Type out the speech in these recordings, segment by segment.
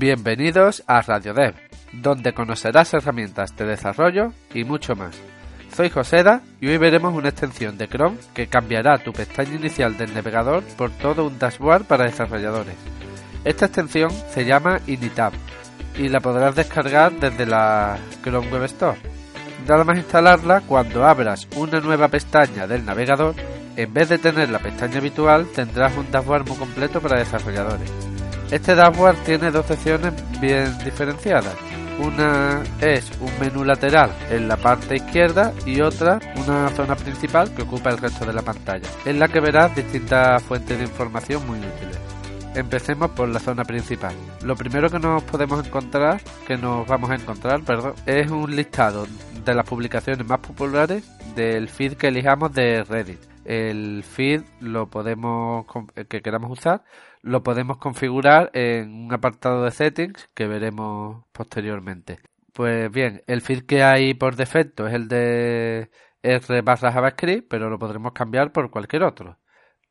Bienvenidos a Radio Dev, donde conocerás herramientas de desarrollo y mucho más. Soy Joseda y hoy veremos una extensión de Chrome que cambiará tu pestaña inicial del navegador por todo un dashboard para desarrolladores. Esta extensión se llama Initab y la podrás descargar desde la Chrome Web Store. Nada más instalarla, cuando abras una nueva pestaña del navegador, en vez de tener la pestaña habitual, tendrás un dashboard muy completo para desarrolladores. Este dashboard tiene dos secciones bien diferenciadas. Una es un menú lateral en la parte izquierda y otra una zona principal que ocupa el resto de la pantalla, en la que verás distintas fuentes de información muy útiles. Empecemos por la zona principal. Lo primero que nos podemos encontrar, que nos vamos a encontrar, perdón, es un listado de las publicaciones más populares del feed que elijamos de Reddit. El feed lo podemos que queramos usar lo podemos configurar en un apartado de settings que veremos posteriormente. Pues bien, el feed que hay por defecto es el de R barra JavaScript, pero lo podremos cambiar por cualquier otro.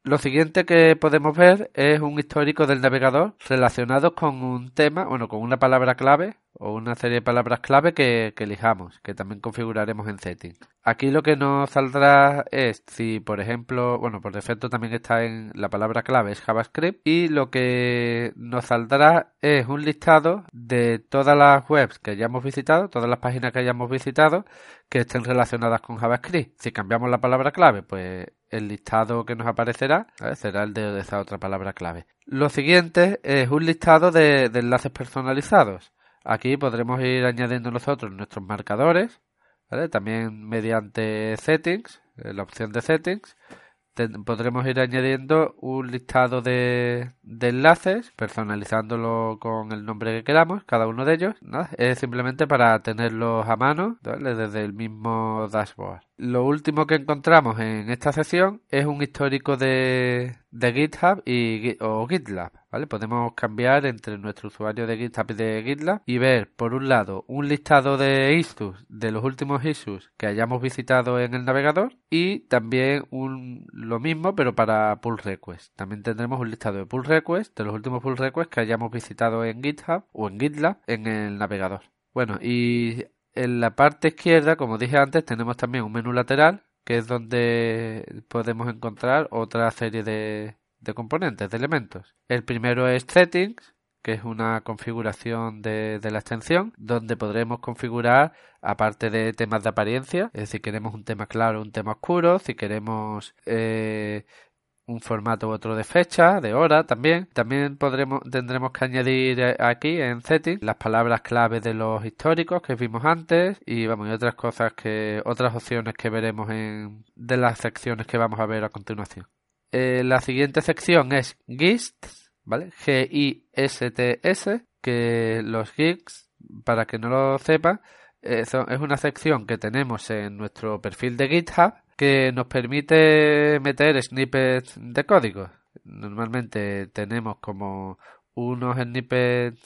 Lo siguiente que podemos ver es un histórico del navegador relacionado con un tema, bueno, con una palabra clave o una serie de palabras clave que, elijamos, que también configuraremos en Settings. Aquí lo que nos saldrá es si, por ejemplo, bueno, por defecto también está en la palabra clave es JavaScript y lo que nos saldrá es un listado de todas las webs que hayamos visitado, todas las páginas que hayamos visitado que estén relacionadas con JavaScript. Si cambiamos la palabra clave, pues el listado que nos aparecerá será el de esa otra palabra clave. Lo siguiente es un listado de, enlaces personalizados. Aquí podremos ir añadiendo nosotros nuestros marcadores, también mediante settings, eh, la opción de settings, podremos ir añadiendo un listado de, enlaces, personalizándolo con el nombre que queramos, cada uno de ellos. Es simplemente para tenerlos a mano desde el mismo dashboard. Lo último que encontramos en esta sección es un histórico de, de GitHub y, o GitLab. ¿vale? Podemos cambiar entre nuestro usuario de GitHub y de GitLab y ver, por un lado, un listado de issues de los últimos issues que hayamos visitado en el navegador y también un, lo mismo, pero para pull requests. También tendremos un listado de pull requests de los últimos pull requests que hayamos visitado en GitHub o en GitLab en el navegador. Bueno, y en la parte izquierda, como dije antes, tenemos también un menú lateral, que es donde podemos encontrar otra serie de, componentes, de elementos. El primero es Settings, que es una configuración de, la extensión, donde podremos configurar, aparte de temas de apariencia, es decir, queremos un tema claro, un tema oscuro, si queremos eh, un formato u otro de fecha, de hora también. También podremos, tendremos que añadir eh, aquí en settings las palabras clave de los históricos que vimos antes y vamos y otras cosas que otras opciones que veremos en de las secciones que vamos a ver a continuación. Eh, la siguiente sección es GISTs, ¿vale? G-I-S-T-S, que los GIGs, para que no lo sepan, eh, es una sección que tenemos en nuestro perfil de GitHub que nos permite meter snippets de código. Normalmente tenemos como unos snippets,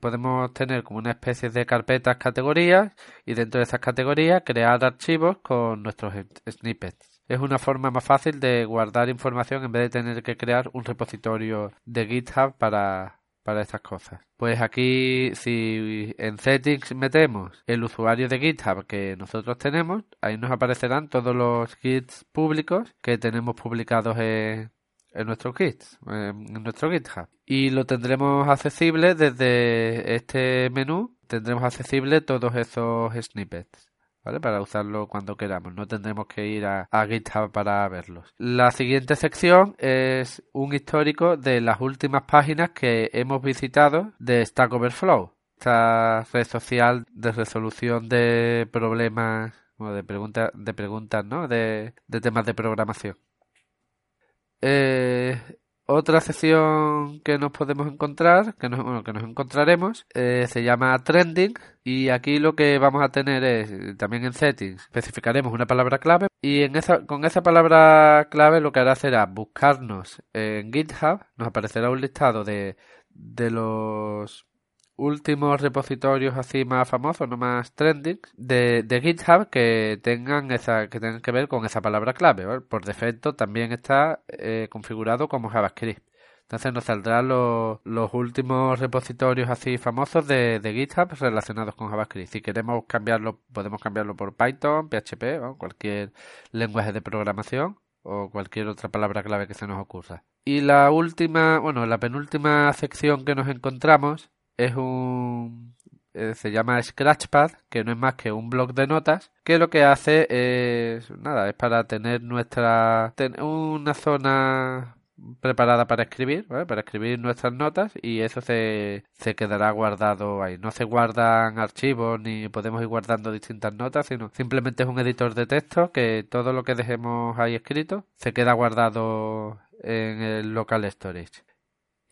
podemos tener como una especie de carpetas, categorías, y dentro de esas categorías crear archivos con nuestros snippets. Es una forma más fácil de guardar información en vez de tener que crear un repositorio de GitHub para, para estas cosas. Pues aquí, si en settings metemos el usuario de GitHub que nosotros tenemos, ahí nos aparecerán todos los gits públicos que tenemos publicados en, en nuestros gits, en nuestro GitHub. Y lo tendremos accesible desde este menú, tendremos accesible todos esos snippets. ¿Vale? Para usarlo cuando queramos. No tendremos que ir a, GitHub para verlos. La siguiente sección es un histórico de las últimas páginas que hemos visitado de Stack Overflow. Esta red social de resolución de problemas, o de preguntas, de preguntas, ¿no? De, de temas de programación. Eh, otra sección que nos podemos encontrar, que nos, encontraremos, eh, se llama Trending y aquí lo que vamos a tener es, también en Settings, especificaremos una palabra clave y en esa, con esa palabra clave lo que hará será buscarnos en GitHub, nos aparecerá un listado de, de los últimos repositorios así más famosos, no más trending, de, de GitHub que tengan esa, que tengan que ver con esa palabra clave. Por defecto también está eh, configurado como JavaScript. Entonces nos saldrán los, los últimos repositorios así famosos de, de GitHub relacionados con JavaScript. Si queremos cambiarlo, podemos cambiarlo por Python, PHP o cualquier lenguaje de programación o cualquier otra palabra clave que se nos ocurra. Y la última, bueno, la penúltima sección que nos encontramos es un eh, se llama Scratchpad, que no es más que un blog de notas, que lo que hace es nada, es para tener nuestra una zona preparada para escribir, para escribir nuestras notas y eso se, se quedará guardado ahí. No se guardan archivos ni podemos ir guardando distintas notas, sino simplemente es un editor de texto que todo lo que dejemos ahí escrito se queda guardado en el local storage.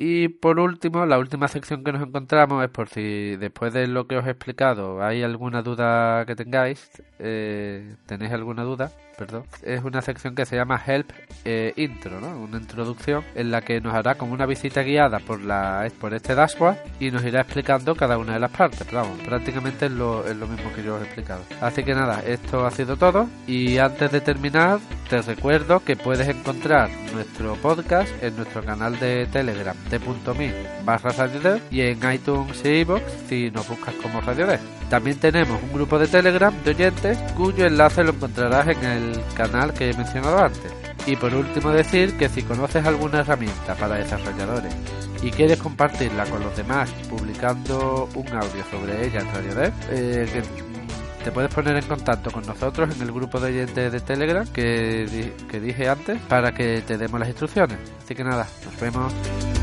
Y por último, la última sección que nos encontramos es por si después de lo que os he explicado hay alguna duda que tengáis, eh, tenéis alguna duda, perdón, es una sección que se llama Help eh, Intro, ¿no? Una introducción en la que nos hará como una visita guiada por la por este dashboard y nos irá explicando cada una de las partes. Vamos, prácticamente es lo, es lo mismo que yo os he explicado. Así que nada, esto ha sido todo y antes de terminar te recuerdo que puedes encontrar nuestro podcast en nuestro canal de Telegram t.me barra Radio y en iTunes y iVoox si nos buscas como Radio También tenemos un grupo de Telegram de oyentes cuyo enlace lo encontrarás en el canal que he mencionado antes. Y por último decir que si conoces alguna herramienta para desarrolladores y quieres compartirla con los demás publicando un audio sobre ella en Radio eh, te puedes poner en contacto con nosotros en el grupo de oyentes de Telegram que, que dije antes para que te demos las instrucciones. Así que nada, nos vemos.